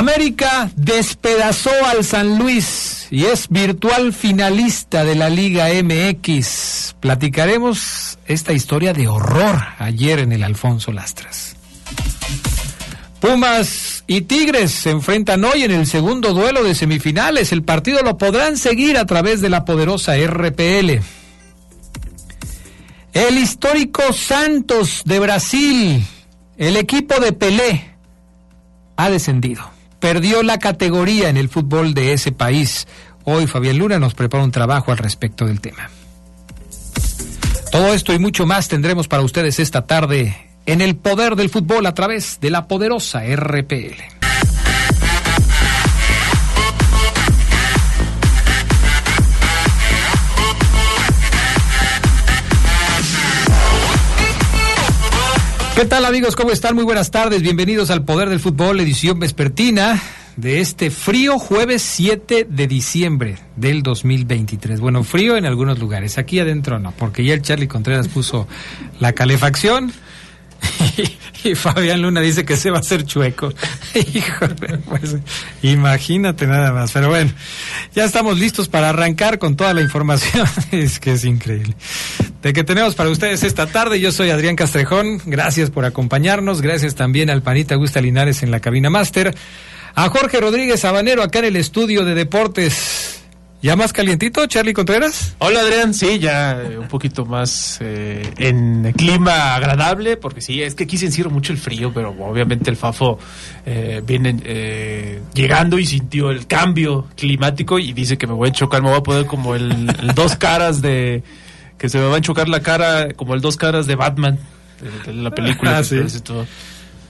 América despedazó al San Luis y es virtual finalista de la Liga MX. Platicaremos esta historia de horror ayer en el Alfonso Lastras. Pumas y Tigres se enfrentan hoy en el segundo duelo de semifinales. El partido lo podrán seguir a través de la poderosa RPL. El histórico Santos de Brasil, el equipo de Pelé, ha descendido perdió la categoría en el fútbol de ese país. Hoy Fabián Luna nos prepara un trabajo al respecto del tema. Todo esto y mucho más tendremos para ustedes esta tarde en el poder del fútbol a través de la poderosa RPL. ¿Qué tal amigos? ¿Cómo están? Muy buenas tardes. Bienvenidos al Poder del Fútbol, edición vespertina de este frío jueves 7 de diciembre del 2023. Bueno, frío en algunos lugares. Aquí adentro no, porque ya el Charlie Contreras puso la calefacción. Y, Fabián Luna dice que se va a hacer chueco. Híjole, pues imagínate nada más. Pero bueno, ya estamos listos para arrancar con toda la información. es que es increíble. De que tenemos para ustedes esta tarde. Yo soy Adrián Castrejón. Gracias por acompañarnos. Gracias también al panita Gusta Linares en la cabina máster. A Jorge Rodríguez Habanero acá en el estudio de deportes. ¿Ya más calientito, Charlie Contreras? Hola, Adrián. Sí, ya eh, un poquito más eh, en clima agradable, porque sí, es que aquí se encierra mucho el frío, pero obviamente el Fafo eh, viene eh, llegando y sintió el cambio climático y dice que me voy a chocar, me voy a poner como el, dos caras de. Que se me va a chocar la cara, como el dos caras de Batman, de, la película. Ah, sí. todo.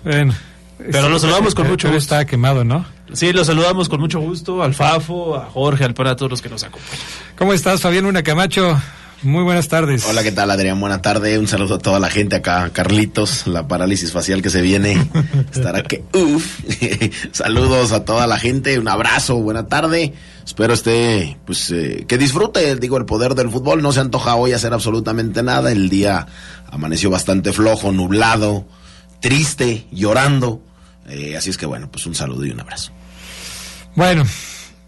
Bueno. Pero lo saludamos con mucho Pero gusto. Está quemado, ¿no? Sí, lo saludamos con mucho gusto al Fafo, a Jorge, al para a todos los que nos acompañan. ¿Cómo estás, Fabián Luna Camacho? Muy buenas tardes. Hola, ¿qué tal, Adrián? Buena tarde. Un saludo a toda la gente acá. Carlitos, la parálisis facial que se viene. Estará que uff. Saludos a toda la gente. Un abrazo. Buena tarde. Espero esté, pues, eh, que disfrute, digo, el poder del fútbol. No se antoja hoy hacer absolutamente nada. El día amaneció bastante flojo, nublado, triste, llorando. Eh, así es que, bueno, pues un saludo y un abrazo. Bueno,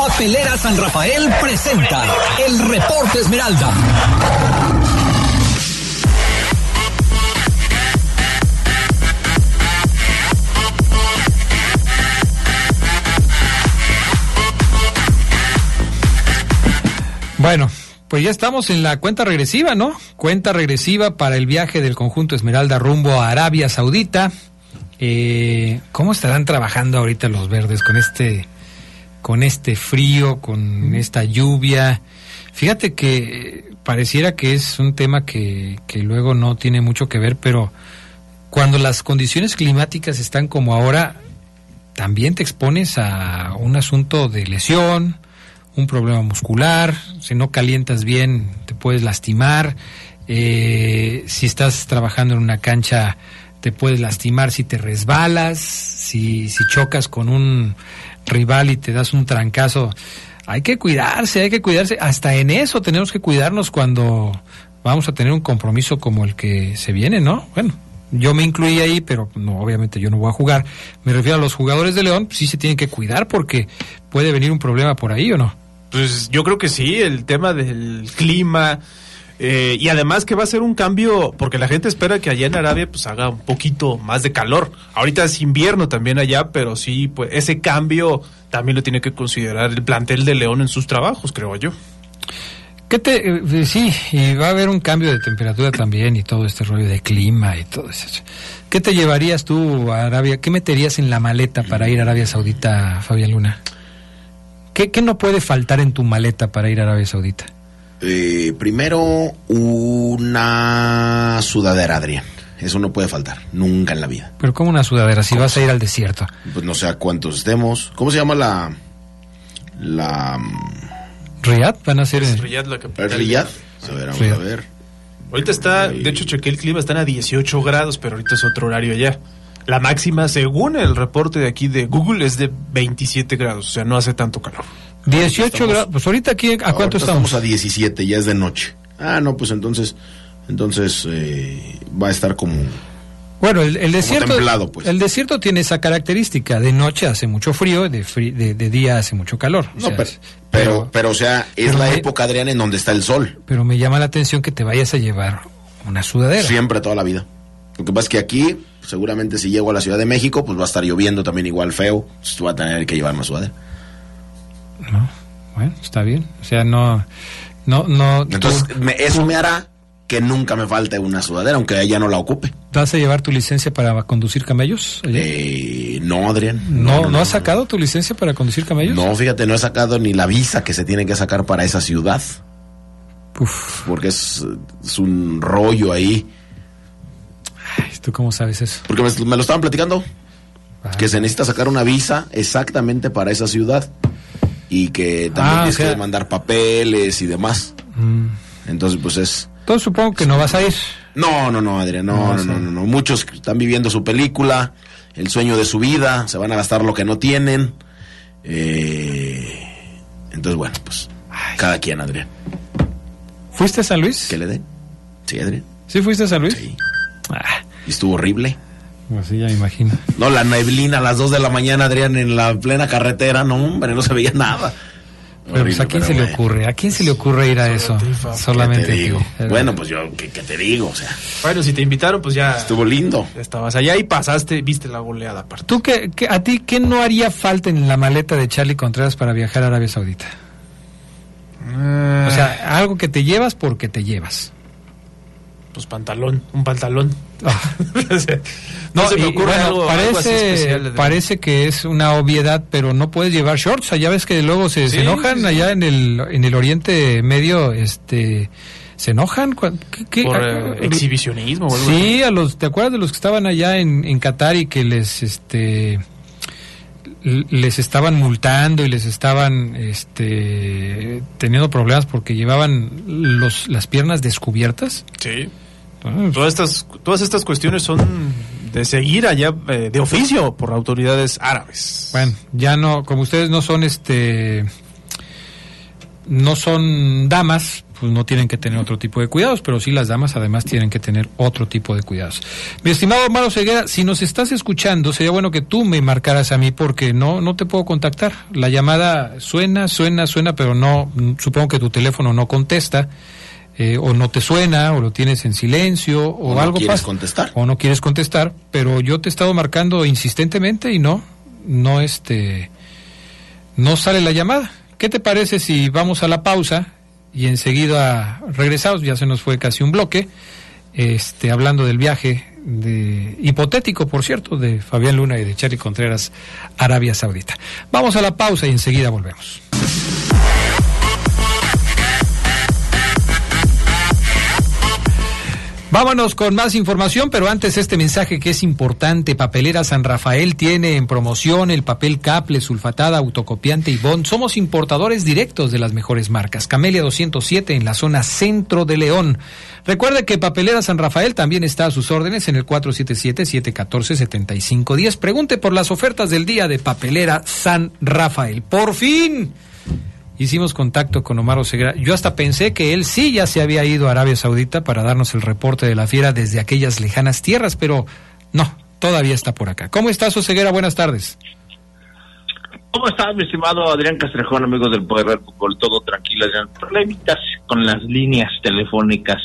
Papelera San Rafael presenta el reporte Esmeralda. Bueno, pues ya estamos en la cuenta regresiva, ¿no? Cuenta regresiva para el viaje del conjunto Esmeralda rumbo a Arabia Saudita. Eh, ¿Cómo estarán trabajando ahorita los verdes con este, con este frío, con esta lluvia? Fíjate que pareciera que es un tema que, que luego no tiene mucho que ver, pero cuando las condiciones climáticas están como ahora, también te expones a un asunto de lesión, un problema muscular, si no calientas bien te puedes lastimar, eh, si estás trabajando en una cancha te puedes lastimar si te resbalas, si, si chocas con un rival y te das un trancazo. Hay que cuidarse, hay que cuidarse. Hasta en eso tenemos que cuidarnos cuando vamos a tener un compromiso como el que se viene, ¿no? Bueno, yo me incluí ahí, pero no, obviamente yo no voy a jugar. Me refiero a los jugadores de León, sí se tienen que cuidar porque puede venir un problema por ahí o no. Pues yo creo que sí, el tema del clima, eh, y además que va a ser un cambio, porque la gente espera que allá en Arabia pues haga un poquito más de calor. Ahorita es invierno también allá, pero sí, pues ese cambio también lo tiene que considerar el plantel de León en sus trabajos, creo yo. ¿Qué te, eh, sí, y va a haber un cambio de temperatura también y todo este rollo de clima y todo eso. ¿Qué te llevarías tú a Arabia? ¿Qué meterías en la maleta para ir a Arabia Saudita, Fabián Luna? ¿Qué, qué no puede faltar en tu maleta para ir a Arabia Saudita? Eh, primero, una sudadera, Adrián. Eso no puede faltar, nunca en la vida. Pero como una sudadera, si vas a ir al desierto. Pues no sé a cuántos estemos. ¿Cómo se llama la... la... ¿Riyadh? ¿Van a ser Es Riyadh la capital. ¿Es Riyadh? A ver, vamos Riyadh. a ver. Ahorita está, de hecho chequé el clima, están a 18 grados, pero ahorita es otro horario allá. La máxima, según el reporte de aquí de Google, es de 27 grados, o sea, no hace tanto calor. 18 Estamos- grados. Pues ahorita aquí, ¿a cuánto Ahorita estamos? a 17, ya es de noche. Ah, no, pues entonces... Entonces eh, va a estar como... Bueno, el, el desierto, templado, pues. el desierto tiene esa característica. De noche hace mucho frío, de, fri- de, de día hace mucho calor. O No, sea, pero, pero, pero, o sea, es la me- época, Adrián, en donde está el sol. pero me llama la atención que te vayas a llevar una sudadera. Siempre, toda la vida. Lo que pasa es que aquí, seguramente si llego a la Ciudad de México, pues va a estar lloviendo también igual feo. Entonces voy a tener que llevarme sudadera. No, bueno, está bien. O sea, no, no, no. tú Entonces, me- eso me hará que nunca me falte una sudadera, aunque ella no la ocupe. ¿Vas a llevar tu licencia para conducir camellos? Eh, no, Adrián. no, no, has sacado tu licencia para conducir camellos? No, fíjate, no he sacado ni la visa que se tiene que sacar para esa ciudad. Uf, Porque es, es un rollo ahí. ay, ¿tú cómo sabes eso? Porque me, me lo estaban platicando. Ah, Que se necesita sacar una visa exactamente para esa ciudad. Y que también Ah, o tienes sea- que mandar papeles y demás. mm. Entonces, pues es. Entonces supongo que no vas a ir. No, no, no, Adrián, No, no, no, no, no. Muchos están viviendo su película, el sueño de su vida, se van a gastar lo que no tienen. Eh, entonces, bueno, pues cada quien, Adrián. ¿Fuiste a San Luis? ¿Qué le den? Sí, Adrián. ¿Sí fuiste a San Luis? Sí. Ah, Y estuvo horrible. Pues sí, ya me imagino. No, la neblina a las 2 de la mañana, Adrián, en la plena carretera, no, hombre, no se veía nada. Pero pues, ¿a quién se le ocurre? ¿A quién se le ocurre ir a eso? a ti, Fab. ¿Qué Solamente ¿Qué a te digo? Pero- Bueno, pues yo, ¿qué, qué te digo? O sea, Bueno, si te invitaron, pues ya estuvo lindo. estabas allá y pasaste, viste la goleada aparte. ¿Tú qué, qué- a ti qué no haría falta en la maleta de Charlie Contreras para viajar a Arabia Saudita? O sea, algo que te llevas porque te llevas. Pues pantalón, un pantalón. Ah. no, se me ocurre bueno, algo, algo así parece, parece que es una obviedad, pero no puedes llevar shorts. Allá ves que luego se, se enojan sí, sí. allá en el en el Oriente Medio, este, se enojan. ¿Qué- qué- por a- eh, exhibicionismo o algo así. Sí, a los, ¿te acuerdas de los que estaban allá en, en Qatar y que les, este, les estaban multando y les estaban, este, teniendo problemas porque llevaban los, las piernas descubiertas? Sí. Ah, Todas estas, todas estas cuestiones son de seguir allá eh, de oficio por autoridades árabes. Bueno, ya no, como ustedes no son, este, no son damas, pues no tienen que tener otro tipo de cuidados, pero sí las damas además tienen que tener otro tipo de cuidados. Mi estimado Omar Ceguera, si nos estás escuchando, sería bueno que tú me marcaras a mí porque no, no te puedo contactar. La llamada suena, suena, suena, pero no, supongo que tu teléfono no contesta. eh, o no te suena, o lo tienes en silencio, o, O no algo quieres pasa. contestar. O no quieres contestar, pero yo te he estado marcando insistentemente y no, no este, no sale la llamada. ¿Qué te parece si vamos a la pausa y enseguida regresamos? Ya se nos fue casi un bloque, este, hablando del viaje de hipotético, por cierto, de Fabián Luna y de Charlie Contreras, Arabia Saudita. Vamos a la pausa y enseguida volvemos. Vámonos con más información, pero antes este mensaje que es importante. Papelera San Rafael tiene en promoción el papel caple, sulfatada, autocopiante y bond. Somos importadores directos de las mejores marcas. Camelia 207 en la zona centro de León. Recuerde que Papelera San Rafael también está a sus órdenes en el 477-714-7510. Pregunte por las ofertas del día de Papelera San Rafael. ¡Por fin! Hicimos contacto con Omar Oseguera. Yo hasta pensé que él sí ya se había ido a Arabia Saudita para darnos el reporte de la fiera desde aquellas lejanas tierras, pero no, todavía está por acá. ¿Cómo estás, Oseguera? Buenas tardes. ¿Cómo estás, mi estimado Adrián Castrejón, amigos del Poder del Fútbol? Todo tranquilo, Adrián. Problemitas con las líneas telefónicas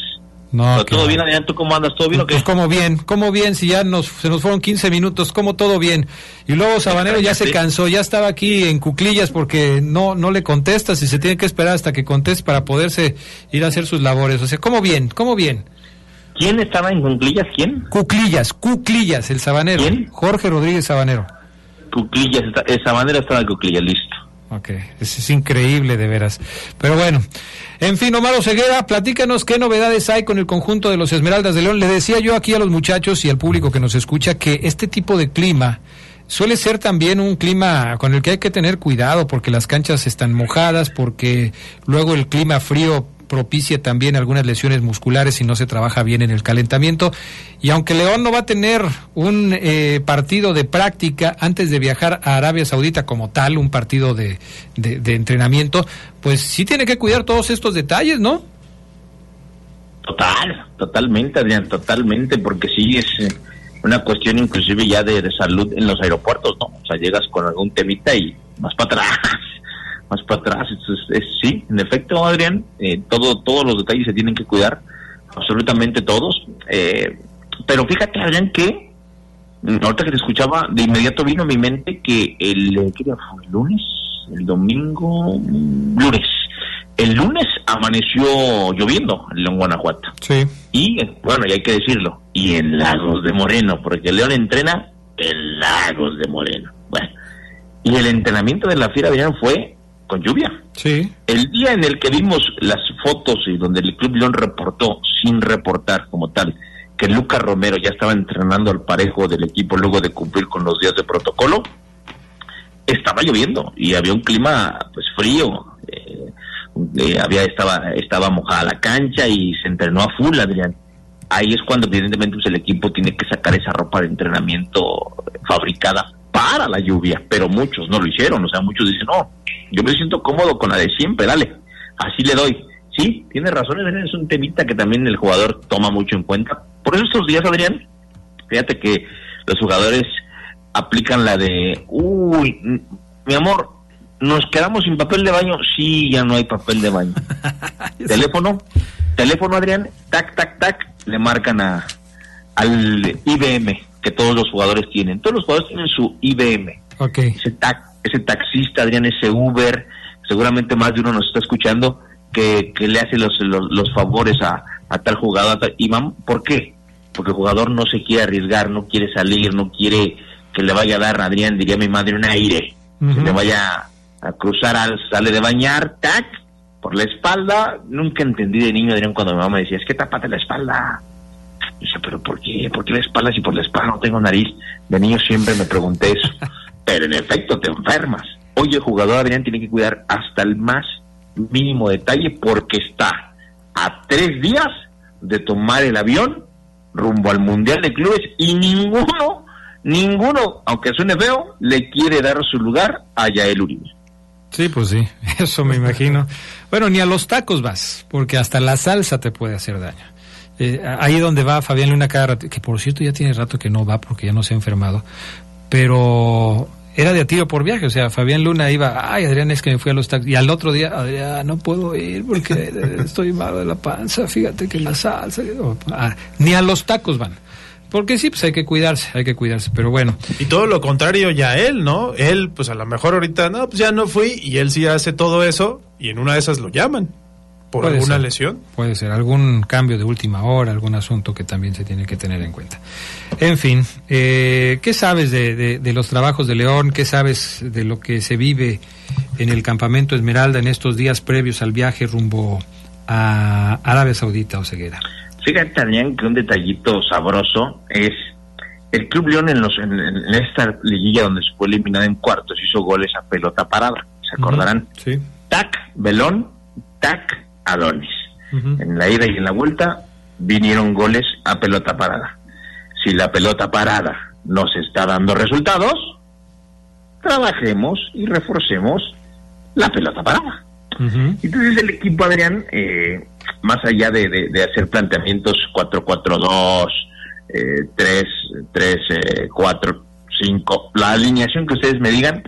no, todo bien, Adrián, ¿tú cómo andas? ¿Todo bien o qué? Pues como bien, como bien, si ya nos, se nos fueron 15 minutos, como todo bien. Y luego Sabanero ya se cansó, ya estaba aquí en cuclillas porque no, no le contestas y se tiene que esperar hasta que conteste para poderse ir a hacer sus labores. O sea, ¿cómo bien? ¿Cómo bien? ¿Quién estaba en cuclillas? ¿Quién? Cuclillas, cuclillas, el Sabanero. ¿Quién? Jorge Rodríguez Sabanero. Cuclillas, el Sabanero estaba en cuclillas, listo. Ok, es, es increíble de veras. Pero bueno, en fin, Omar Ceguera, platícanos qué novedades hay con el conjunto de los Esmeraldas de León. Le decía yo aquí a los muchachos y al público que nos escucha que este tipo de clima suele ser también un clima con el que hay que tener cuidado porque las canchas están mojadas, porque luego el clima frío propicia también algunas lesiones musculares si no se trabaja bien en el calentamiento. Y aunque León no va a tener un eh, partido de práctica antes de viajar a Arabia Saudita como tal, un partido de, de, entrenamiento, pues sí tiene que cuidar todos estos detalles, ¿no? Total, totalmente, Adrián, totalmente, porque sí es eh, una cuestión inclusive ya de, de, salud en los aeropuertos, ¿no? O sea, llegas con algún temita y más para atrás más para atrás. Es, sí, en efecto, Adrián, eh, todo, todos los detalles se tienen que cuidar, absolutamente todos. Eh, pero fíjate, Adrián, que mm, ahorita que te escuchaba, de inmediato vino a mi mente que el, ¿qué día fue? ¿El lunes? El domingo, mm, lunes. El lunes amaneció lloviendo en Guanajuato. Sí. Y, bueno, y hay que decirlo, y en Lagos de Moreno, porque León entrena en Lagos de Moreno. Bueno, y el entrenamiento de la fiera, Adrián, fue con lluvia. Sí. El día en el que vimos las fotos y donde el Club León reportó, sin reportar como tal, que Lucas Romero ya estaba entrenando al parejo del equipo luego de cumplir con los días de protocolo, estaba lloviendo y había un clima pues frío. Eh, eh, había estaba estaba mojada la cancha y se entrenó a full, Adrián. Ahí es cuando evidentemente pues, el equipo tiene que sacar esa ropa de entrenamiento fabricada para la lluvia, pero muchos no lo hicieron, o sea, muchos dicen, no, yo me siento cómodo con la de siempre, dale, así le doy. Sí, tiene razón, es un temita que también el jugador toma mucho en cuenta. Por eso estos días, Adrián, fíjate que los jugadores aplican la de, uy, mi amor, nos quedamos sin papel de baño, sí, ya no hay papel de baño. teléfono, teléfono, Adrián, tac, tac, tac, le marcan a al IBM que todos los jugadores tienen. Todos los jugadores tienen su IBM. Ese, ese taxista, Adrián, ese Uber, seguramente más de uno nos está escuchando que, le hace los, los, favores a, tal jugador. Y ¿Por qué? Porque el jugador no se quiere arriesgar, no quiere salir, no quiere que le vaya a dar, Adrián, diría mi madre, un aire, que le vaya a cruzar, al, sale de bañar, tac, por la espalda. Nunca entendí de niño, Adrián, cuando mi mamá me decía, es que tápate la espalda Dice, pero ¿por qué? ¿Por qué la espalda si por la espalda no tengo nariz? De niño siempre me pregunté eso. pero en efecto te enfermas. Hoy el jugador Adrián tiene que cuidar hasta el más mínimo detalle porque está a tres días de tomar el avión rumbo al Mundial de Clubes y ninguno, ninguno, aunque suene feo, le quiere dar su lugar a Yael Uribe. Sí, pues sí, eso me imagino. Bueno, ni a los tacos vas, porque hasta la salsa te puede hacer daño. Eh, ahí donde va Fabián Luna cada que por cierto ya tiene rato que no va porque ya no se ha enfermado, pero era de a tiro por viaje, o sea, Fabián Luna iba, ay Adrián, es que me fui a los tacos, y al otro día, Adrián, no puedo ir porque estoy malo de la panza, fíjate que la salsa, ah, ni a los tacos van. Porque sí, pues hay que cuidarse, hay que cuidarse, pero bueno. Y todo lo contrario ya él, ¿no? Él, pues a lo mejor ahorita, no, pues ya no fui, y él sí hace todo eso, y en una de esas lo llaman. ¿Por Puede alguna ser. lesión? Puede ser algún cambio de última hora, algún asunto que también se tiene que tener en cuenta. En fin, eh, ¿qué sabes de, de- de los trabajos de León? ¿Qué sabes de lo que se vive en el campamento Esmeralda en estos días previos al viaje rumbo a Arabia Saudita o Ceguera? Fíjate, Adrián, que un detallito sabroso es el Club León en, los, en, en esta liguilla donde se fue eliminado en cuartos hizo goles a pelota parada. ¿Se acordarán? Sí. Tac, Belón, Tac, Adonis. Ujú. En la ida y en la vuelta vinieron goles a pelota parada. Si la pelota parada nos está dando resultados, trabajemos y reforcemos la pelota parada. Ujú. Entonces el equipo, Adrián, eh, más allá de, de- de hacer planteamientos 4-4-2, eh, 3, 3, eh, 4, 5, la alineación que ustedes me digan,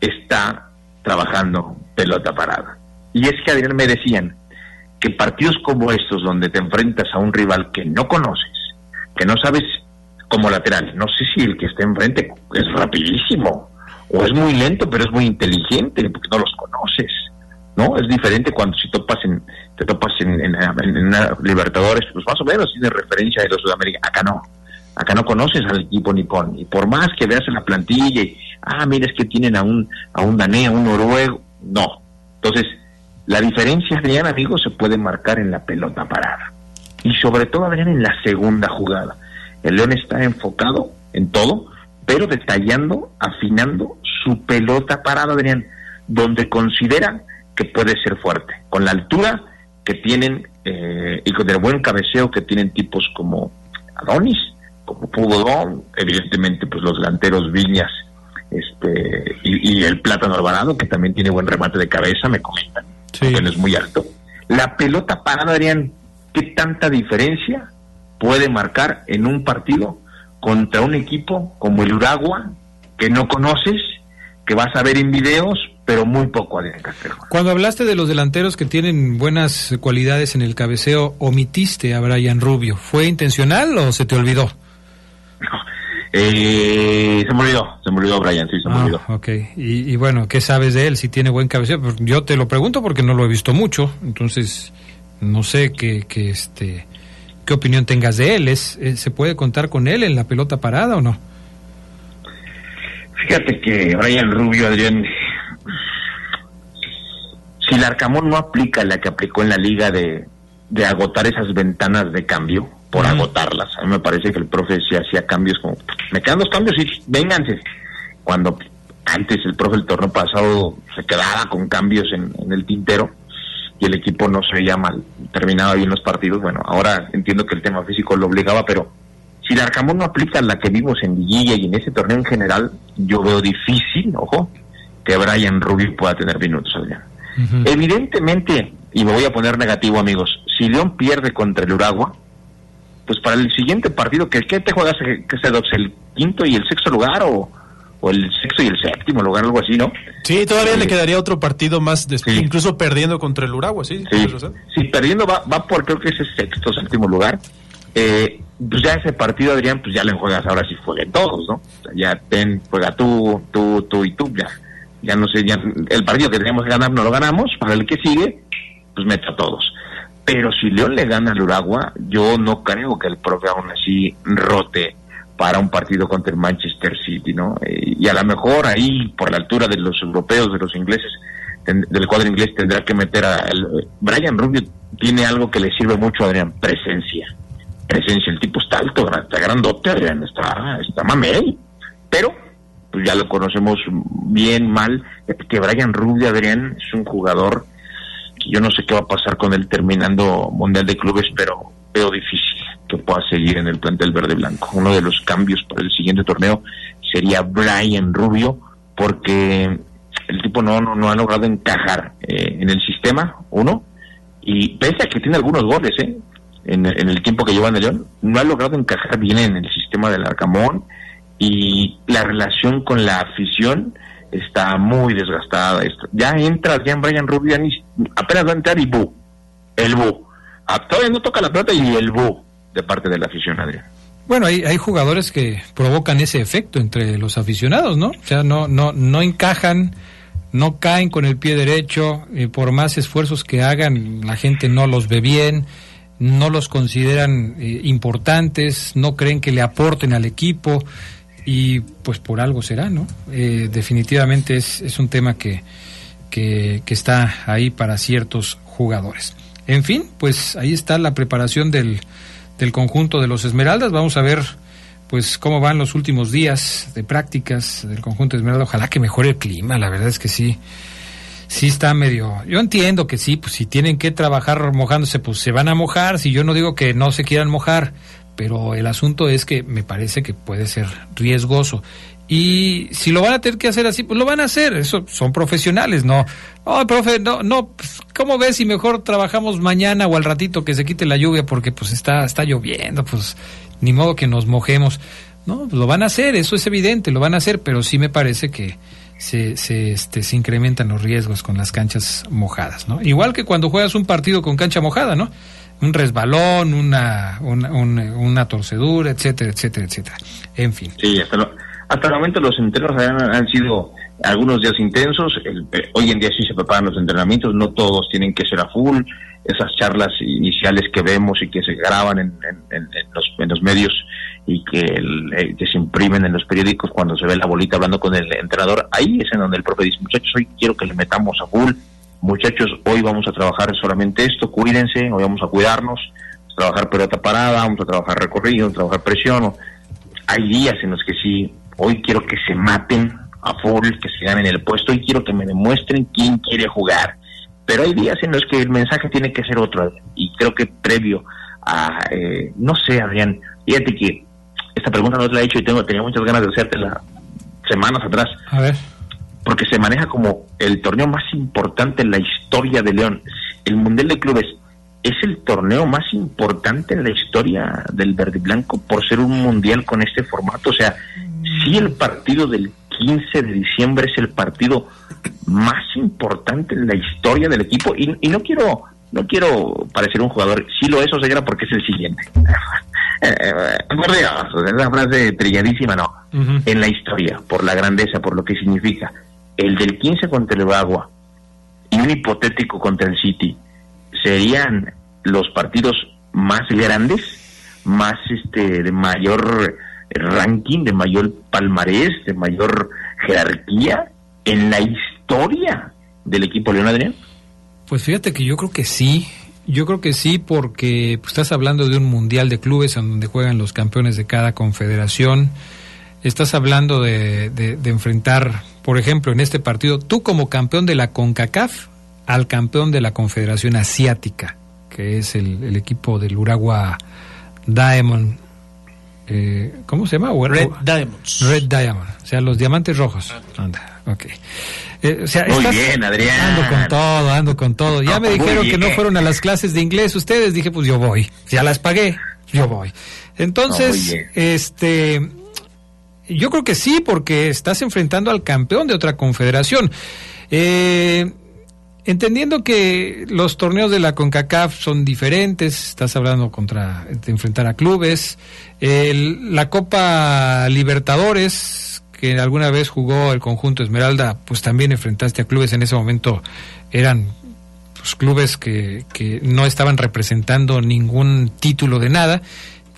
está trabajando pelota parada. Y es que, Adrián, me decían que partidos como estos, donde te enfrentas a un rival que no conoces, que no sabes como lateral, no sé si el que está enfrente es rapidísimo o es muy lento, pero es muy inteligente, porque no los conoces. ¿no? Es diferente cuando si topas en, te topas en, en, en- Libertadores, pues más o menos tienes referencia de los Sudamérica. Acá no. Acá no conoces al equipo nipón. Y por más que veas en la plantilla, y, ah, mira, es que tienen a un, a un danés, a un noruego. No. Entonces, la diferencia, Adrián, amigos, se puede marcar en la pelota parada. Y sobre todo, Adrián, en la segunda jugada. El León está enfocado en todo, pero detallando, afinando su pelota parada, Adrián, donde considera que puede ser fuerte, con la altura que tienen eh, y con el buen cabeceo que tienen tipos como Adonis, como Pudodón, evidentemente pues los delanteros Viñas este y el Plátano Alvarado, que también tiene buen remate de cabeza, me comentan, Sí. no es muy alto. La pelota parada, Adrián, ¿qué tanta diferencia puede marcar en un partido contra un equipo como el Uragua, que no conoces, que vas a ver en videos, pero muy poco, Adrián Castrejo? Cuando hablaste de los delanteros que tienen buenas cualidades en el cabeceo, omitiste a Brian Rubio. ¿Fue intencional o se te olvidó? Eh, se me olvidó, se me olvidó, Brian, sí, se me Ah, olvidó. ok. Y, y bueno, ¿qué sabes de él? Si tiene buen cabeceo. Pues Yo te lo pregunto porque no lo he visto mucho, entonces no sé qué, qué, este, qué opinión tengas de él. ¿Es, eh, ¿Se puede contar con él en la pelota parada o no? Fíjate que Brian Rubio, Adrián, si el Arcamón no aplica la que aplicó en la liga de, de agotar esas ventanas de cambio, por agotarlas, a mí me parece que el profe sí hacía cambios como, me quedan dos cambios y vénganse. Cuando antes el profe el torneo pasado se quedaba con cambios en, en el tintero y el equipo no se veía mal, terminaba bien los partidos, bueno, ahora entiendo que el tema físico lo obligaba, pero si el Arcamón no aplica la que vimos en Liguilla y en ese torneo en general, yo veo difícil, ojo, que Brian Rubio pueda tener minutos. Ujú. Evidentemente, y me voy a poner negativo, amigos, si León pierde contra el Uragua, pues para el siguiente partido, ¿qué, qué te juegas? ¿Qué se dos, el quinto y el sexto lugar o, o el sexto y el séptimo lugar, algo así, ¿no? Sí, todavía Sí. le quedaría otro partido más, después, Sí. incluso perdiendo contra el Uragua, sí. Sí, sí, perdiendo va, va por creo que ese sexto, séptimo lugar. Eh, pues ya ese partido, Adrián, pues ya le juegas ahora si jueguen todos, ¿no? O sea, ya ten, juega tú, tú, tú y tú, ya. Ya no sé, ya el partido que teníamos que ganar no lo ganamos, para el que sigue, pues meta a todos. Pero si León le gana al Uragua, yo no creo que el profe aún así rote para un partido contra el Manchester City, ¿no? Eh, y a lo mejor ahí, por la altura de los europeos, de los ingleses, del cuadro inglés, tendrá que meter a... el- Brian Rubio tiene algo que le sirve mucho a Adrián, presencia. Presencia, el tipo está alto, está grandote, Adrián, está, está mamey. Pero, pues ya lo conocemos bien, mal, que Brian Rubio, Adrián, es un jugador yo no sé qué va a pasar con él terminando Mundial de Clubes, pero veo difícil que pueda seguir en el plantel verde blanco. Uno de los cambios para el siguiente torneo sería Brian Rubio, porque el tipo no, no, no ha logrado encajar eh, en el sistema, uno, y pese a que tiene algunos goles, ¿eh? En, en el tiempo que lleva en el León, no ha logrado encajar bien en el sistema del Arcamón y la relación con la afición está muy desgastada. Ya entra ya en Brian Rubio, apenas va a entrar y bu, el bu. Ah, todavía no toca la pelota y el bu de parte de la afición, Adrián. Bueno, hay, hay jugadores que provocan ese efecto entre los aficionados, ¿no? O sea, no, no, no encajan no caen con el pie derecho, eh, por más esfuerzos que hagan, la gente no los ve bien, no los consideran eh, importantes, no creen que le aporten al equipo y pues por algo será, ¿no? Eh, definitivamente es, es, un tema que, que, está ahí para ciertos jugadores. En fin, pues ahí está la preparación del, del conjunto de los Esmeraldas. Vamos a ver pues cómo van los últimos días de prácticas del conjunto Esmeralda. Ojalá que mejore el clima, la verdad es que sí. Sí está medio. Yo entiendo que sí, pues si tienen que trabajar mojándose, pues se van a mojar. Si yo no digo que no se quieran mojar, pero el asunto es que me parece que puede ser riesgoso. Y si lo van a tener que hacer así, pues lo van a hacer. Eso son profesionales, no. Oh, profe, no, no. Pues, ¿Cómo ves si mejor trabajamos mañana o al ratito que se quite la lluvia porque pues está está lloviendo, pues ni modo que nos mojemos. No, lo van a hacer, eso es evidente, lo van a hacer, pero sí me parece que se, se, este, se incrementan los riesgos con las canchas mojadas, ¿no? Igual que cuando juegas un partido con cancha mojada, ¿no? Un resbalón, una, una, una, una torcedura, etcétera, etcétera, etcétera. En fin. Sí, hasta, lo, hasta el momento los entrenos han, han sido algunos días intensos. El, hoy en día sí se preparan los entrenamientos, no todos tienen que ser a full. Esas charlas iniciales que vemos y que se graban en, en, en los, en los medios y que, eh, que se imprimen en los periódicos cuando se ve la bolita hablando con el entrenador, ahí es en donde el profe dice, muchachos, hoy quiero que le metamos a full, muchachos, hoy vamos a trabajar solamente esto, cuídense, hoy vamos a cuidarnos, vamos a trabajar pelota parada, vamos a trabajar recorrido, vamos a trabajar presión. Hay días en los que sí, hoy quiero que se maten a full, que se ganen el puesto y quiero que me demuestren quién quiere jugar. Pero hay días en los que el mensaje tiene que ser otro y creo que previo a, eh, no sé, Adrián, fíjate que esta pregunta no te la he hecho y tengo tenía muchas ganas de hacértela semanas atrás. A ver. Porque se maneja como el torneo más importante en la historia de León. El Mundial de Clubes es el torneo más importante en la historia del verde y blanco por ser un mundial con este formato. O sea, sí el partido del 15 de diciembre es el partido más importante en la historia del equipo y, y no quiero no quiero parecer un jugador, sí lo es Oseguera porque es el siguiente. por Dios, esa frase trilladísima, no. Uh -huh. En la historia, por la grandeza, por lo que significa. El del 15 contra el Bagua y un hipotético contra el City serían los partidos más grandes, más este de mayor ranking, de mayor palmarés, de mayor jerarquía en la historia del equipo León Adrián. Pues fíjate que yo creo que sí. Yo creo que sí, porque pues, estás hablando de un mundial de clubes en donde juegan los campeones de cada confederación. Estás hablando de, enfrentar, por ejemplo, en este partido, tú como campeón de la CONCACAF al campeón de la Confederación Asiática, que es el, el equipo del Uragua Diamond. Eh, ¿Cómo se llama? Red Diamonds. Red Diamond, o sea, los diamantes rojos. Anda, ok. Eh, o sea, Muy bien, Adrián. Ando con todo, ando con todo. Ya no, me dijeron que no fueron a las clases de inglés ustedes. Dije, pues yo voy. Ya las pagué, yo voy. Entonces, no, este, yo creo que sí, porque estás enfrentando al campeón de otra confederación. Eh, entendiendo que los torneos de la CONCACAF son diferentes, estás hablando contra de enfrentar a clubes, la Copa Libertadores que alguna vez jugó el conjunto Esmeralda, pues también enfrentaste a clubes en ese momento, eran pues, clubes que, que no estaban representando ningún título de nada,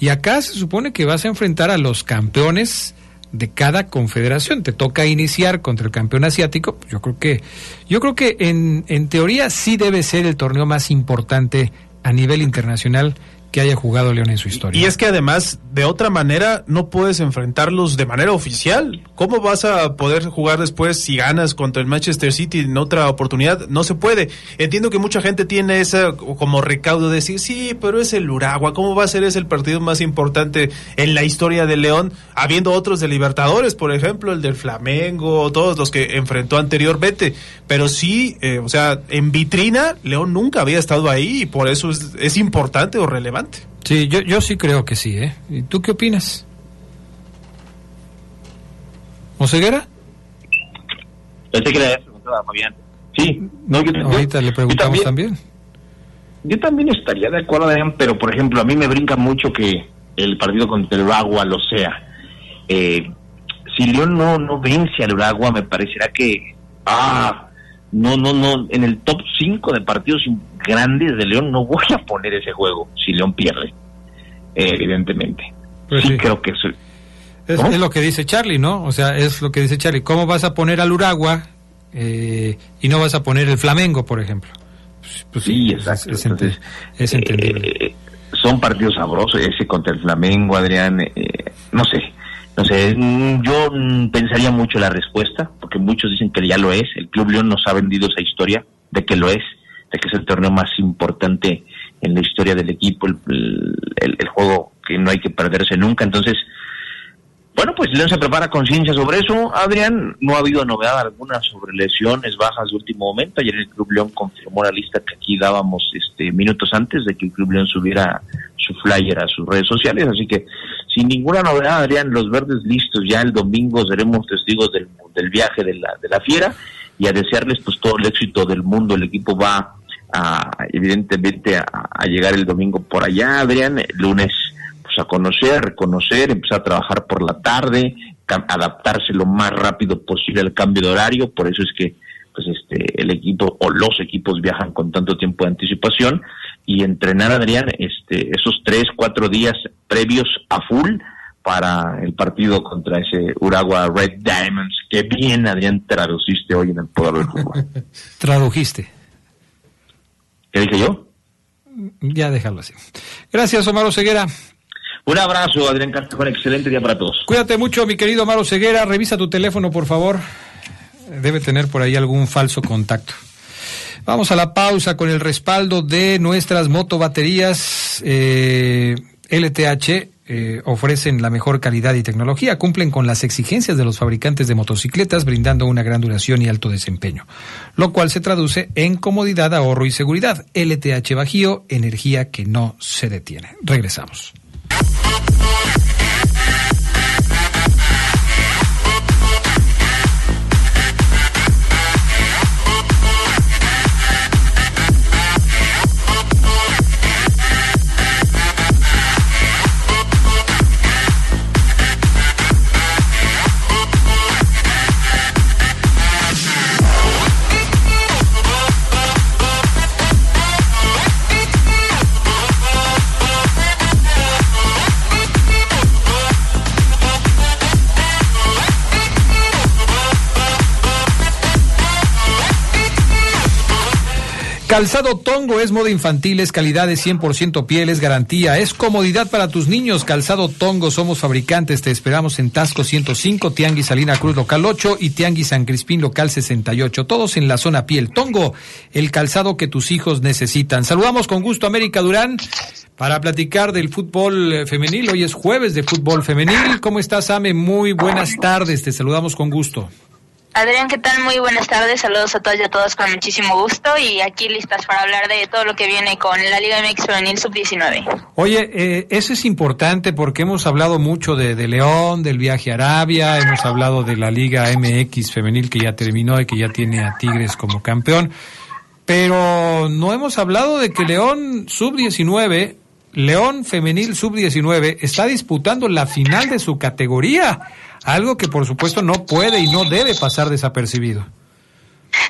y acá se supone que vas a enfrentar a los campeones de cada confederación. Te toca iniciar contra el campeón asiático. Yo creo que, yo creo que en, en teoría sí debe ser el torneo más importante a nivel internacional que haya jugado León en su historia. Y es que además, de otra manera, no puedes enfrentarlos de manera oficial. ¿Cómo vas a poder jugar después si ganas contra el Manchester City en otra oportunidad? No se puede. Entiendo que mucha gente tiene esa como recaudo de decir, sí, pero es el Uragua, ¿cómo va a ser ese el partido más importante en la historia de León? Habiendo otros de Libertadores, por ejemplo, el del Flamengo, todos los que enfrentó anteriormente. Pero sí, eh, o sea, en vitrina, León nunca había estado ahí y por eso es, es importante o relevante. Sí, yo, yo sí creo que sí, ¿eh? ¿Y tú qué opinas? ¿Oseguera? Pensé que le había preguntado a Fabián. Sí, no, yo, Ahorita yo, le preguntamos yo también, también, Yo también estaría de acuerdo, Adrián, pero por ejemplo, a mí me brinca mucho que el partido contra el Uragua lo sea. Eh, si León no, no vence al Uragua, me parecerá que ah, no, no, no, en el top 5 de partidos grandes de León no voy a poner ese juego si León pierde, eh, evidentemente. Pues sí, sí. creo que eso, Es, ¿No? es lo que dice Charlie, ¿no? O sea, es lo que dice Charlie. ¿Cómo vas a poner al Uragua eh, y no vas a poner el Flamengo, por ejemplo? Pues, pues Sí, es- exacto. Es, ente- Entonces, es entendible. eh, son partidos sabrosos, ese contra el Flamengo, Adrián, eh, no sé, no sé, mm, yo pensaría mucho la respuesta, porque muchos dicen que ya lo es, el Club León nos ha vendido esa historia de que lo es, de que es el torneo más importante en la historia del equipo, el juego que no hay que perderse nunca, entonces, bueno, pues León se prepara conciencia sobre eso. Adrián, no ha habido novedad alguna sobre lesiones bajas de último momento. Ayer el Club León confirmó la lista que aquí dábamos este, minutos antes de que el Club León subiera su flyer a sus redes sociales. Así que, sin ninguna novedad, Adrián, los verdes listos. Ya el domingo seremos testigos del, del viaje de la, de la fiera y a desearles pues todo el éxito del mundo. El equipo va a, evidentemente a, llegar el domingo por allá, Adrián. El lunes pues a conocer, reconocer, empezar a trabajar por la tarde, adaptarse lo más rápido posible al cambio de horario, por eso es que pues este el equipo o los equipos viajan con tanto tiempo de anticipación y entrenar Adrián este esos tres cuatro días previos a full para el partido contra ese Uragua Red Diamonds que bien Adrián traduciste hoy en el poder del fútbol Tradujiste. ¿Qué dije yo? Ya déjalo así. Gracias, Omar Ceguera. un abrazo Adrián Castejón excelente día para todos Cuídate mucho, mi querido Omar Ceguera. Revisa tu teléfono, por favor. Debe tener por ahí algún falso contacto. Vamos a la pausa con el respaldo de nuestras motobaterías eh, LTH. Eh, ofrecen la mejor calidad y tecnología, cumplen con las exigencias de los fabricantes de motocicletas, brindando una gran duración y alto desempeño, lo cual se traduce en comodidad, ahorro y seguridad. LTH Bajío, energía que no se detiene. Regresamos. Calzado Tongo es moda infantil, es calidad de 100% piel, es garantía, es comodidad para tus niños. Calzado Tongo, somos fabricantes, te esperamos en Tasco 105, Tianguis Salina Cruz local 8 y Tianguis San Crispín local 68, todos en la zona piel. Tongo, el calzado que tus hijos necesitan. Saludamos con gusto a América Durán para platicar del fútbol eh, femenil. Hoy es jueves de fútbol femenil. ¿Cómo estás, Ame? Muy buenas tardes, te saludamos con gusto. Adrián, ¿qué tal? Muy buenas tardes. Saludos a todos y a todas con muchísimo gusto y aquí listas para hablar de todo lo que viene con la Liga MX Femenil Sub-19. Oye, eh, eso es importante porque hemos hablado mucho de, de León, del viaje a Arabia, hemos hablado de la Liga MX femenil que ya terminó y que ya tiene a Tigres como campeón, pero no hemos hablado de que León sub-19, León femenil sub-19 está disputando la final de su categoría, algo que por supuesto no puede y no debe pasar desapercibido.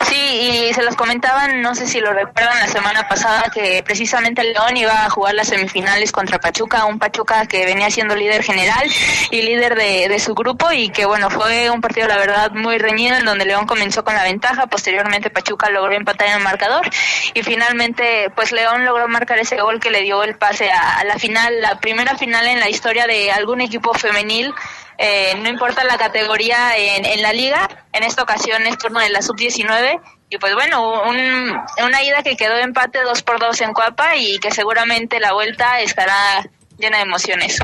Sí, y se los comentaban, no sé si lo recuerdan la semana pasada, que precisamente León iba a jugar las semifinales contra Pachuca, un Pachuca que venía siendo líder general y líder de, su grupo y que bueno, fue un partido la verdad muy reñido en donde León comenzó con la ventaja, posteriormente Pachuca logró empatar en el marcador y finalmente pues León logró marcar ese gol que le dio el pase a la final, la primera final en la historia de algún equipo femenil eh, no importa la categoría en, en, la liga, en esta ocasión es turno de la sub-19 y pues bueno, un, una ida que quedó empate 2 por 2 en Cuapa y que seguramente la vuelta estará llena de emociones.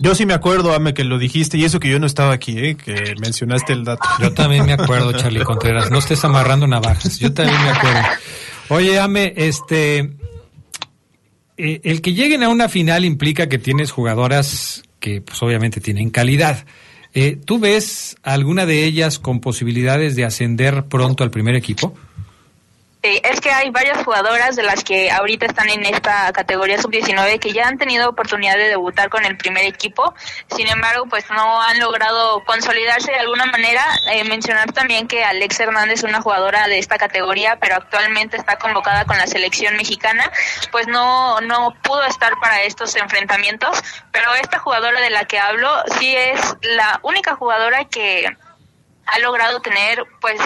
Yo sí me acuerdo, Ame, que lo dijiste y eso que yo no estaba aquí, ¿eh? que mencionaste el dato. Yo también me acuerdo, Charlie Contreras, no estés amarrando navajas, yo también me acuerdo. Oye, Ame, este... Eh, el que lleguen a una final implica que tienes jugadoras que pues obviamente tienen calidad. Eh, ¿Tú ves alguna de ellas con posibilidades de ascender pronto al primer equipo? Es que hay varias jugadoras de las que ahorita están en esta categoría sub-19 que ya han tenido oportunidad de debutar con el primer equipo, sin embargo, pues no han logrado consolidarse de alguna manera. Eh, mencionar también que Alex Hernández una jugadora de esta categoría, pero actualmente está convocada con la selección mexicana, pues no, no pudo estar para estos enfrentamientos, pero esta jugadora de la que hablo sí es la única jugadora que ha logrado tener, pues,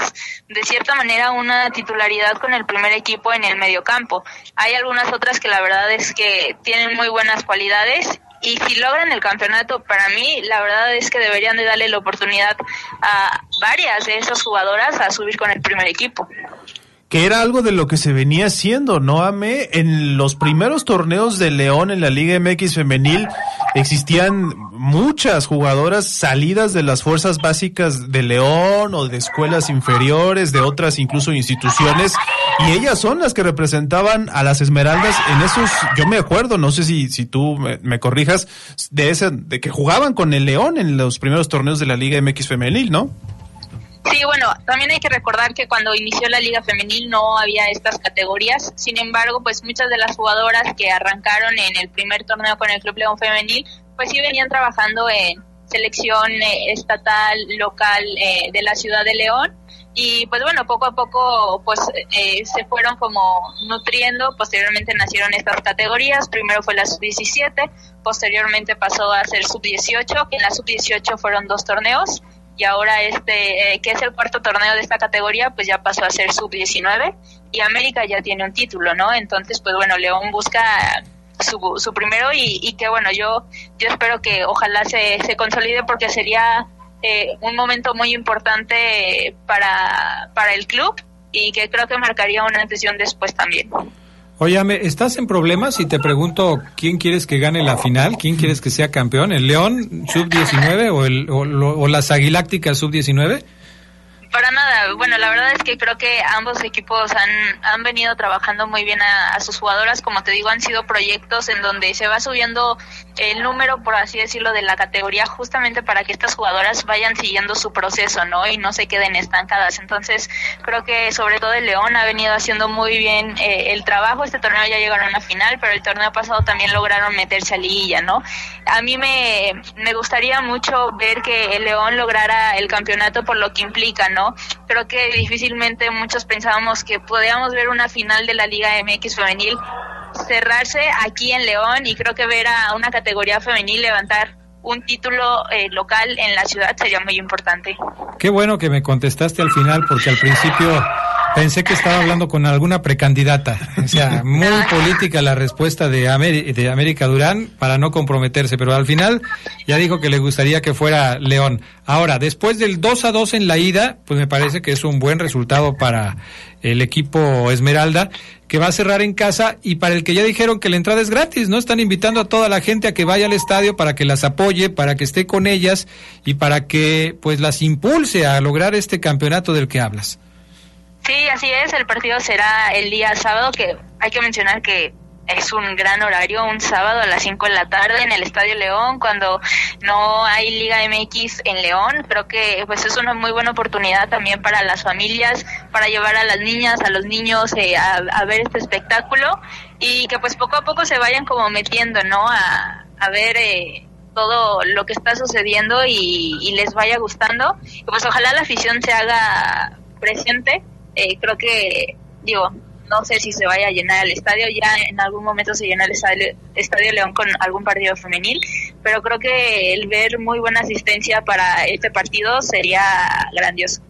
de cierta manera una titularidad con el primer equipo en el mediocampo. Hay algunas otras que la verdad es que tienen muy buenas cualidades y si logran el campeonato, para mí, la verdad es que deberían de darle la oportunidad a varias de esas jugadoras a subir con el primer equipo que era algo de lo que se venía haciendo, ¿no, Ame? En los primeros torneos de León en la Liga MX femenil existían muchas jugadoras salidas de las fuerzas básicas de León o de escuelas inferiores, de otras incluso instituciones, y ellas son las que representaban a las Esmeraldas en esos, yo me acuerdo, no sé si, si tú me, me corrijas, de ese, de que jugaban con el León en los primeros torneos de la Liga MX femenil, ¿no? Sí, bueno, también hay que recordar que cuando inició la Liga Femenil no había estas categorías. Sin embargo, pues muchas de las jugadoras que arrancaron en el primer torneo con el Club León Femenil, pues sí venían trabajando en selección eh, estatal, local eh, de la ciudad de León. Y pues bueno, poco a poco pues eh, se fueron como nutriendo, posteriormente nacieron estas categorías, primero fue la sub-17, posteriormente pasó a ser sub-18, que en la sub-18 fueron dos torneos, y ahora este, eh, que es el cuarto torneo de esta categoría, pues ya pasó a ser sub-19 y América ya tiene un título, ¿no? Entonces, pues bueno, León busca su, su primero y, y que bueno, yo, yo espero que ojalá se, se consolide porque sería eh, un momento muy importante para, para el club y que creo que marcaría una atención después también. Óyame, ¿estás en problemas? Y te pregunto, ¿quién quieres que gane la final? ¿Quién quieres que sea campeón? ¿El León sub-19 o, el, o, o las Aguilácticas sub-19? Para nada, bueno, la verdad es que creo que ambos equipos han, han venido trabajando muy bien a, sus jugadoras, como te digo, han sido proyectos en donde se va subiendo el número, por así decirlo, de la categoría justamente para que estas jugadoras vayan siguiendo su proceso, ¿no? Y no se queden estancadas. Entonces, creo que sobre todo el León ha venido haciendo muy bien eh, el trabajo. Este torneo ya llegaron a final, pero el torneo pasado también lograron meterse a liguilla, ¿no? A mí me, me gustaría mucho ver que el León lograra el campeonato por lo que implica, ¿no? Creo que difícilmente muchos pensábamos que podíamos ver una final de la Liga MX femenil cerrarse aquí en León y creo que ver a una categoría femenil levantar un título eh, local en la ciudad sería muy importante. Qué bueno que me contestaste al final porque al principio Pensé que estaba hablando con alguna precandidata. O sea, muy política la respuesta de, de América Durán para no comprometerse, pero al final ya dijo que le gustaría que fuera León. Ahora, después del 2 a 2 en la ida, pues me parece que es un buen resultado para el equipo Esmeralda, que va a cerrar en casa y para el que ya dijeron que la entrada es gratis, ¿no? Están invitando a toda la gente a que vaya al estadio para que las apoye, para que esté con ellas y para que pues las impulse a lograr este campeonato del que hablas. Sí, así es. El partido será el día sábado, que hay que mencionar que es un gran horario, un sábado a las 5 de la tarde en el Estadio León, cuando no hay Liga MX en León. Creo que pues es una muy buena oportunidad también para las familias, para llevar a las niñas, a los niños eh, a, ver este espectáculo y que pues poco a poco se vayan como metiendo, ¿no? A, a ver eh, todo lo que está sucediendo y, y les vaya gustando. Y pues ojalá la afición se haga presente eh, creo que, digo, no sé si se vaya a llenar el estadio, ya en algún momento se llena el estadio, estadio, León con algún partido femenil, pero creo que el ver muy buena asistencia para este partido sería grandioso.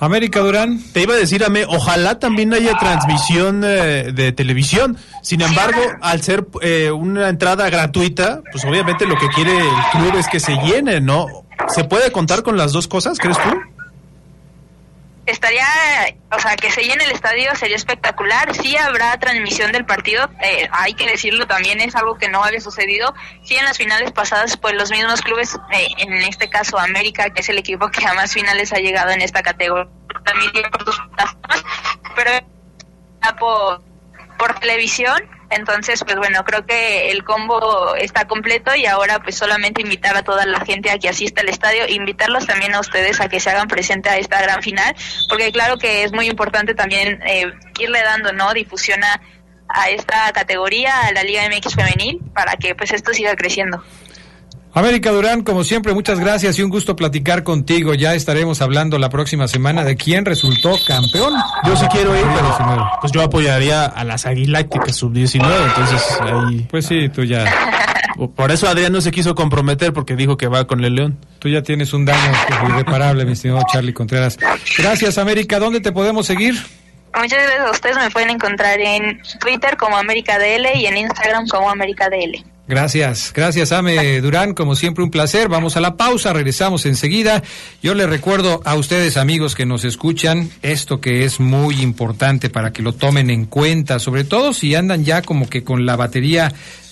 América Durán. Te iba a decir, Ame, ojalá también haya transmisión eh, de televisión. Sin embargo, al ser eh, una entrada gratuita, pues obviamente lo que quiere el club es que se llene, ¿no? ¿Se puede contar con las dos cosas, crees tú? Estaría, o sea, que se llene el estadio sería espectacular. Sí habrá transmisión del partido, eh, hay que decirlo también, es algo que no había sucedido. Sí en las finales pasadas, pues los mismos clubes, eh, en este caso América, que es el equipo que a más finales ha llegado en esta categoría, también tiene por sus pero por, por televisión Entonces, pues bueno, creo que el combo está completo y ahora pues solamente invitar a toda la gente a que asista al estadio, invitarlos también a ustedes a que se hagan presente a esta gran final, porque claro que es muy importante también eh, irle dando no difusión a, a esta categoría, a la Liga MX femenil, para que pues esto siga creciendo. América Durán, como siempre, muchas gracias y un gusto platicar contigo. Ya estaremos hablando la próxima semana de quién resultó campeón. Yo sí quiero ir, pero pues yo apoyaría a las Aguilácticas sub-19, entonces ahí... Pues sí, tú ya... Por eso Adrián no se quiso comprometer porque dijo que va con el León. Tú ya tienes un daño irreparable, mi estimado Charlie Contreras. Gracias, América. ¿Dónde te podemos seguir? Muchas gracias a ustedes. Me pueden encontrar en Twitter como América DL y en Instagram como América DL. Gracias, gracias Ame Durán, como siempre un placer. Vamos a la pausa, regresamos enseguida. Yo les recuerdo a ustedes amigos que nos escuchan esto que es muy importante para que lo tomen en cuenta, sobre todo si andan ya como que con la batería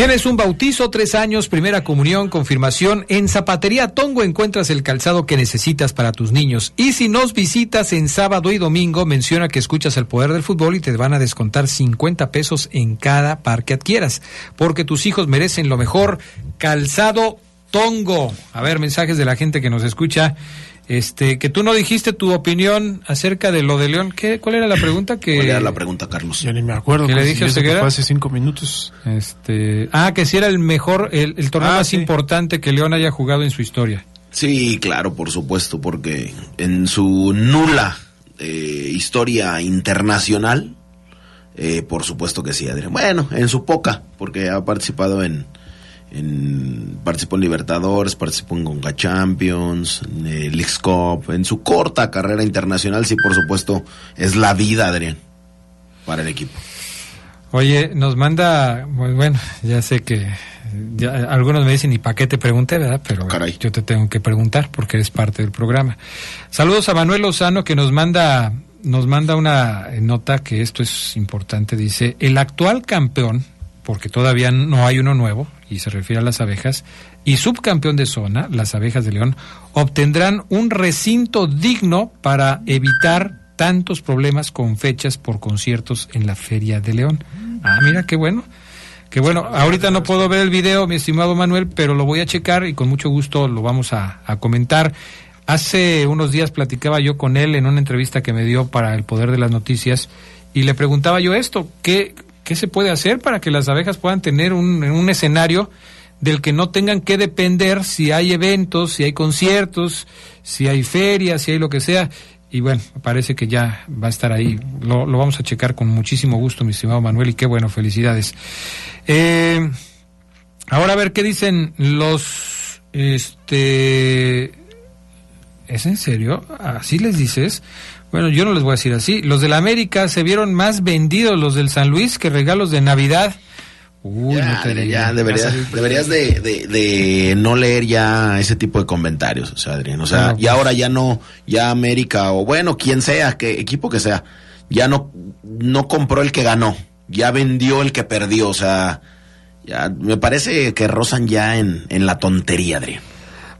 Tienes un bautizo, tres años, primera comunión, confirmación. En Zapatería Tongo encuentras el calzado que necesitas para tus niños. Y si nos visitas en sábado y domingo, menciona que escuchas el poder del fútbol y te van a descontar 50 pesos en cada par que adquieras. Porque tus hijos merecen lo mejor. Calzado Tongo. A ver, mensajes de la gente que nos escucha. Este, que tú no dijiste tu opinión acerca de lo de León. ¿Qué, ¿Cuál era la pregunta? Que, ¿Cuál era la pregunta, Carlos? Yo ni me acuerdo. ¿Qué le dije a Ceguera? hace cinco minutos. Este, ah, que si era el mejor, el, el torneo Ah, más sí. importante que León haya jugado en su historia. Sí, claro, por supuesto, porque en su nula eh, historia internacional, eh, por supuesto que sí, Adrián. Bueno, en su poca, porque ha participado en, en participó en Libertadores, participó en Conca Champions, en el Cup, en su corta carrera internacional, sí, por supuesto, es la vida, Adrián, para el equipo. Oye, nos manda, pues, bueno, ya sé que ya, algunos me dicen, ¿y para qué te pregunté, verdad? Pero Caray. yo te tengo que preguntar porque eres parte del programa. Saludos a Manuel Lozano que nos manda, nos manda una nota que esto es importante. Dice, el actual campeón, porque todavía no hay uno nuevo, y se refiere a las abejas, y subcampeón de zona, las abejas de León, obtendrán un recinto digno para evitar tantos problemas con fechas por conciertos en la Feria de León. Ah, mira, qué bueno. Qué bueno. Ahorita no puedo ver el video, mi estimado Manuel, pero lo voy a checar y con mucho gusto lo vamos a, a comentar. Hace unos días platicaba yo con él en una entrevista que me dio para El Poder de las Noticias y le preguntaba yo esto, ¿qué, qué se puede hacer para que las abejas puedan tener un, escenario del que no tengan que depender si hay eventos, si hay conciertos, si hay ferias, si hay lo que sea? Y bueno, parece que ya va a estar ahí. Lo, lo vamos a checar con muchísimo gusto, mi estimado Manuel, y qué bueno, felicidades. Eh, ahora a ver qué dicen los... Este... ¿Es en serio? ¿Así les dices? Bueno, yo no les voy a decir así. Los de la América se vieron más vendidos los del San Luis que regalos de Navidad. Uy, ya, no te ya deberías, deberías de, de- de no leer ya ese tipo de comentarios, o sea, Adrián. O sea, Claro, y ahora ya no, ya América, o bueno, quien sea, que equipo que sea, ya no, no compró el que ganó, ya vendió el que perdió, o sea, ya me parece que rozan ya en, en la tontería, Adrián.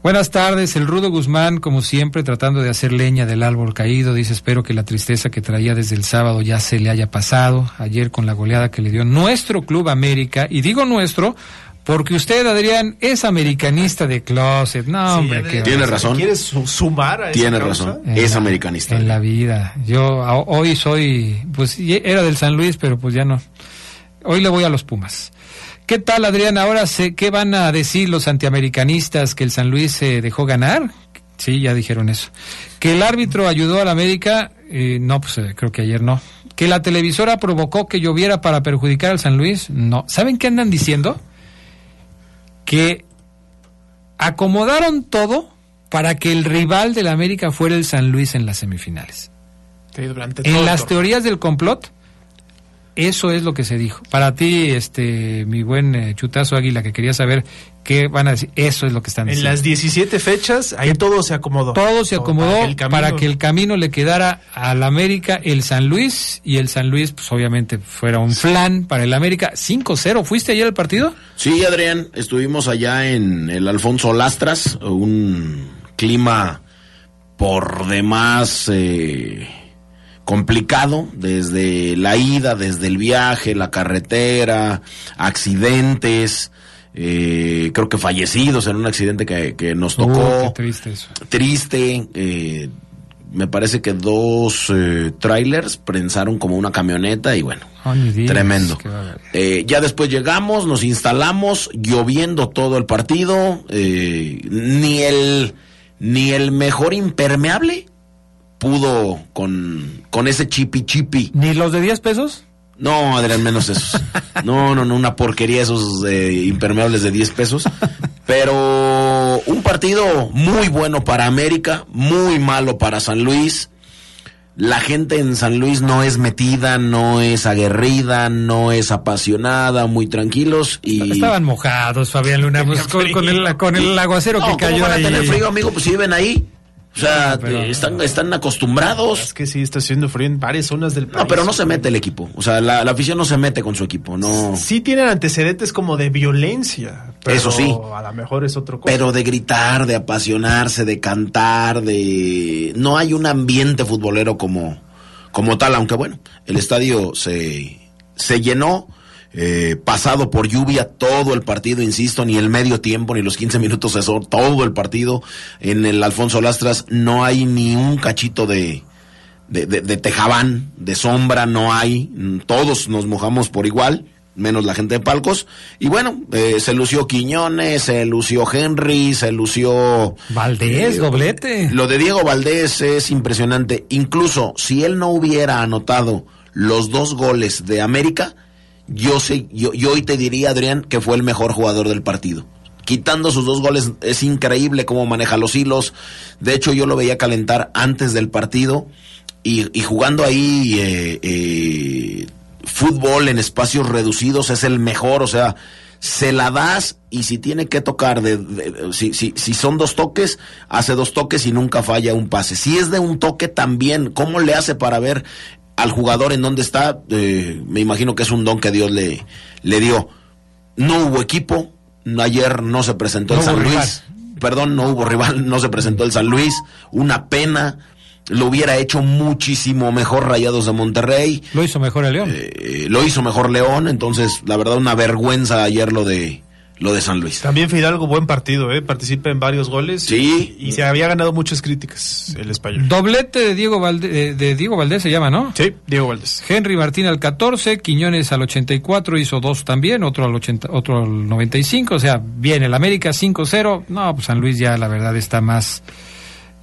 Buenas tardes, el Rudo Guzmán, como siempre, tratando de hacer leña del árbol caído, dice, espero que la tristeza que traía desde el sábado ya se le haya pasado, ayer con la goleada que le dio nuestro Club América, y digo nuestro, porque usted, Adrián, es americanista de closet, no, hombre, qué Tiene razón. ¿Quieres su- sumar a Tiene razón, En es la- americanista. En la vida. Yo a- hoy soy, pues era del San Luis, pero pues ya no. Hoy le voy a los Pumas. ¿Qué tal, Adrián? Ahora, sé, ¿qué van a decir los antiamericanistas? ¿Que el San Luis se dejó ganar? Sí, ya dijeron eso. ¿Que el árbitro ayudó a la América? Eh, no, pues eh, creo que ayer no. ¿Que la televisora provocó que lloviera para perjudicar al San Luis? No. ¿Saben qué andan diciendo? Que acomodaron todo para que el rival de la América fuera el San Luis en las semifinales. Sí, durante todo En las teorías del complot, Eso es lo que se dijo. Para ti, este, mi buen eh, chutazo águila, que quería saber qué van a decir, eso es lo que están En diciendo. las 17 fechas, ahí todo se acomodó. Todo se acomodó Para que el camino- para que el camino le quedara al América el San Luis y el San Luis, pues obviamente fuera un flan para el América. 5-0. ¿Fuiste ayer al partido? Sí, Adrián, estuvimos allá en el Alfonso Lastras, un clima por demás eh, complicado, desde la ida, desde el viaje, la carretera, accidentes, eh, creo que fallecidos en un accidente que, que nos tocó qué triste eso. triste. eh, me parece que dos eh, trailers prensaron como una camioneta y bueno, Oh, tremendo. Eh, ya después llegamos, nos instalamos, lloviendo todo el partido, eh, ni el ni el mejor impermeable pudo con, con ese chipi chipi. ¿Ni los de 10 pesos? No, Adrián, menos esos. No, no, no, una porquería esos eh, impermeables de 10 pesos. Pero un partido muy bueno para América, muy malo para San Luis. La gente en San Luis no es metida, no es aguerrida, no es apasionada, muy tranquilos y... Estaban mojados, Fabián Luna, pues, con, con el, con el aguacero No, que ¿cómo cayó van a ahí. tener frío, amigo? Pues si viven ahí. O sea, No, pero- están, están acostumbrados. Es que sí, está haciendo frío en varias zonas del país. No, pero no se mete el equipo. O sea, la, la afición no se mete con su equipo. No. Sí tienen antecedentes como de violencia. Pero Eso sí. A lo mejor es otro cosa. Pero de gritar, de apasionarse, de cantar, de... No hay un ambiente futbolero como, como tal, aunque bueno, el estadio se, se llenó, eh, pasado por lluvia todo el partido, insisto, ni el medio tiempo, ni los 15 minutos cesó, todo el partido. En el Alfonso Lastras no hay ni un cachito de, de, de- de tejabán, de sombra, no hay. Todos nos mojamos por igual, menos la gente de palcos. Y bueno, eh, se lució Quiñones, se lució Henry, se lució... Valdés, eh, doblete. Lo de Diego Valdés es impresionante. Incluso si él no hubiera anotado los dos goles de América, yo sé, yo, yo hoy te diría, Adrián, que fue el mejor jugador del partido. Quitando sus dos goles, es increíble cómo maneja los hilos. De hecho, yo lo veía calentar antes del partido y, jugando ahí eh, eh, fútbol en espacios reducidos es el mejor. O sea, se la das y si tiene que tocar, de- si, si, si son dos toques, hace dos toques y nunca falla un pase. Si es de un toque también, ¿cómo le hace para ver al jugador en dónde está? Eh, me imagino que es un don que Dios le, le dio. No hubo equipo, ayer no se presentó No el San Luis. Perdón, no hubo rival, no se presentó el San Luis. Una pena. Lo hubiera hecho muchísimo mejor Rayados de Monterrey. Lo hizo mejor el León. Eh, lo hizo mejor León, entonces la verdad una vergüenza ayer lo de lo de San Luis. También Fidalgo, buen partido, ¿eh? Participa en varios goles. Sí. Y, y se había ganado muchas críticas el español. Doblete de Diego, Valde- de, de Diego Valdés se llama, ¿no? Sí, Diego Valdés. Henry Martín al 14, Quiñones al 84, hizo dos también, otro al 80, otro al 95, o sea, bien, el América 5-0, no, pues San Luis ya la verdad está más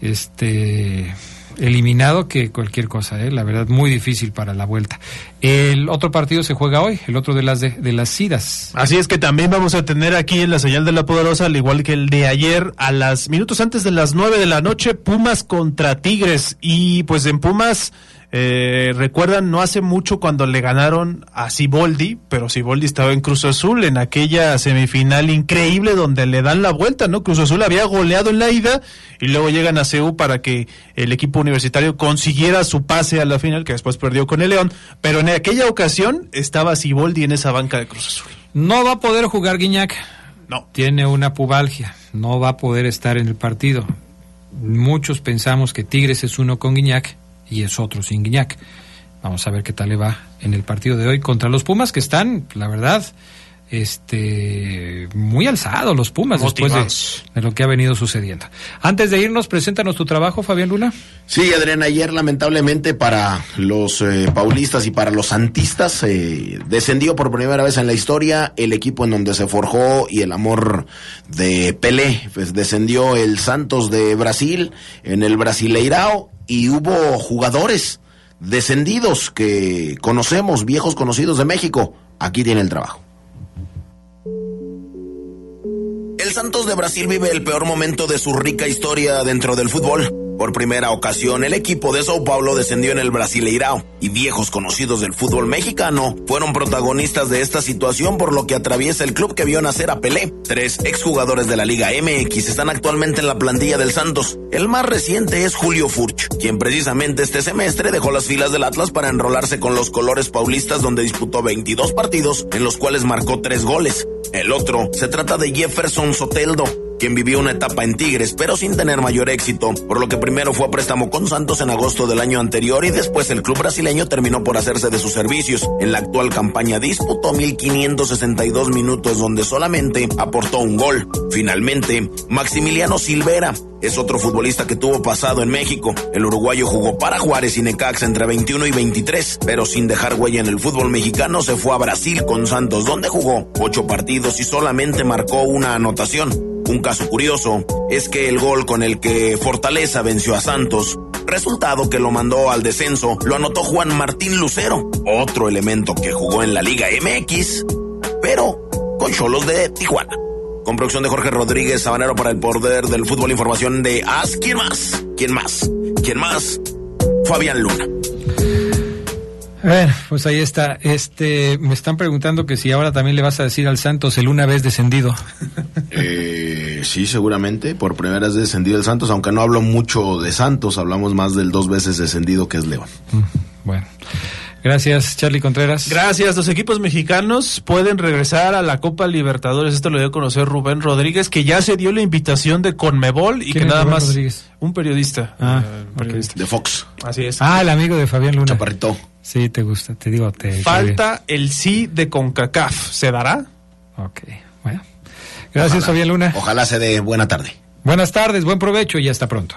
este eliminado que cualquier cosa, ¿eh? la verdad muy difícil para la vuelta. El otro partido se juega hoy, el otro de las de, de las idas. Así es que también vamos a tener aquí en la señal de la poderosa, al igual que el de ayer, a las minutos antes de las nueve de la noche, Pumas contra Tigres. Y pues en Pumas, eh, recuerdan, no hace mucho cuando le ganaron a Siboldi, pero Siboldi estaba en Cruz Azul en aquella semifinal increíble donde le dan la vuelta, ¿no? Cruz Azul había goleado en la ida y luego llegan a CEU para que el equipo universitario consiguiera su pase a la final, que después perdió con el León. Pero en aquella ocasión estaba Siboldi en esa banca de Cruz Azul. No va a poder jugar Guiñac. No. Tiene una pubalgia, no va a poder estar en el partido. Muchos pensamos que Tigres es uno con Guiñac y es otro sin Guiñac. Vamos a ver qué tal le va en el partido de hoy contra los Pumas que están, la verdad, este muy alzados los Pumas después de lo que ha venido sucediendo. Antes de irnos, preséntanos tu trabajo, Fabián Luna. Sí, Adrián, ayer lamentablemente para los eh, paulistas y para los santistas eh, descendió por primera vez en la historia el equipo en donde se forjó y el amor de Pelé. Pues descendió el Santos de Brasil en el Brasileirao y hubo jugadores descendidos que conocemos, viejos conocidos de México. Aquí tiene el trabajo. El Santos de Brasil vive el peor momento de su rica historia dentro del fútbol. Por primera ocasión, el equipo de Sao Paulo descendió en el Brasileirao y viejos conocidos del fútbol mexicano fueron protagonistas de esta situación por lo que atraviesa el club que vio nacer a Pelé. Tres exjugadores de la Liga MX están actualmente en la plantilla del Santos. El más reciente es Julio Furch, quien precisamente este semestre dejó las filas del Atlas para enrolarse con los colores paulistas donde disputó 22 partidos en los cuales marcó tres goles. El otro se trata de Jefferson Soteldo, quien vivió una etapa en Tigres, pero sin tener mayor éxito, por lo que primero fue a préstamo con Santos en agosto del año anterior y después el club brasileño terminó por hacerse de sus servicios. En la actual campaña disputó 1.562 minutos donde solamente aportó un gol. Finalmente, Maximiliano Silvera es otro futbolista que tuvo pasado en México. El uruguayo jugó para Juárez y Necaxa entre 21 y 23, pero sin dejar huella en el fútbol mexicano se fue a Brasil con Santos, donde jugó ocho partidos y solamente marcó una anotación. Un caso curioso es que el gol con el que Fortaleza venció a Santos, resultado que lo mandó al descenso, lo anotó Juan Martín Lucero, otro elemento que jugó en la Liga MX, pero con Cholos de Tijuana. Con producción de Jorge Rodríguez Sabanero para el poder del fútbol, información de As. ¿Quién más? ¿Quién más? ¿Quién más? Fabián Luna. Bueno, pues ahí está. Este, me están preguntando que si ahora también le vas a decir al Santos el una vez descendido. Eh, sí, seguramente. Por primera vez descendido el Santos, aunque no hablo mucho de Santos, hablamos más del dos veces descendido que es León. Mm, bueno. Gracias, Charlie Contreras. Gracias. Los equipos mexicanos pueden regresar a la Copa Libertadores. Esto lo dio a conocer Rubén Rodríguez, que ya se dio la invitación de Conmebol y que nada Rubén más. Rodríguez? Un periodista. Ah, eh, periodista. De Fox. Así es. Ah, el amigo de Fabián Luna. Chaparrito. Sí, te gusta, te digo, te. Falta el sí de CONCACAF. ¿Se dará? Ok, bueno. Gracias, Ojalá. Fabián Luna. Ojalá se dé buena tarde. Buenas tardes, buen provecho y hasta pronto.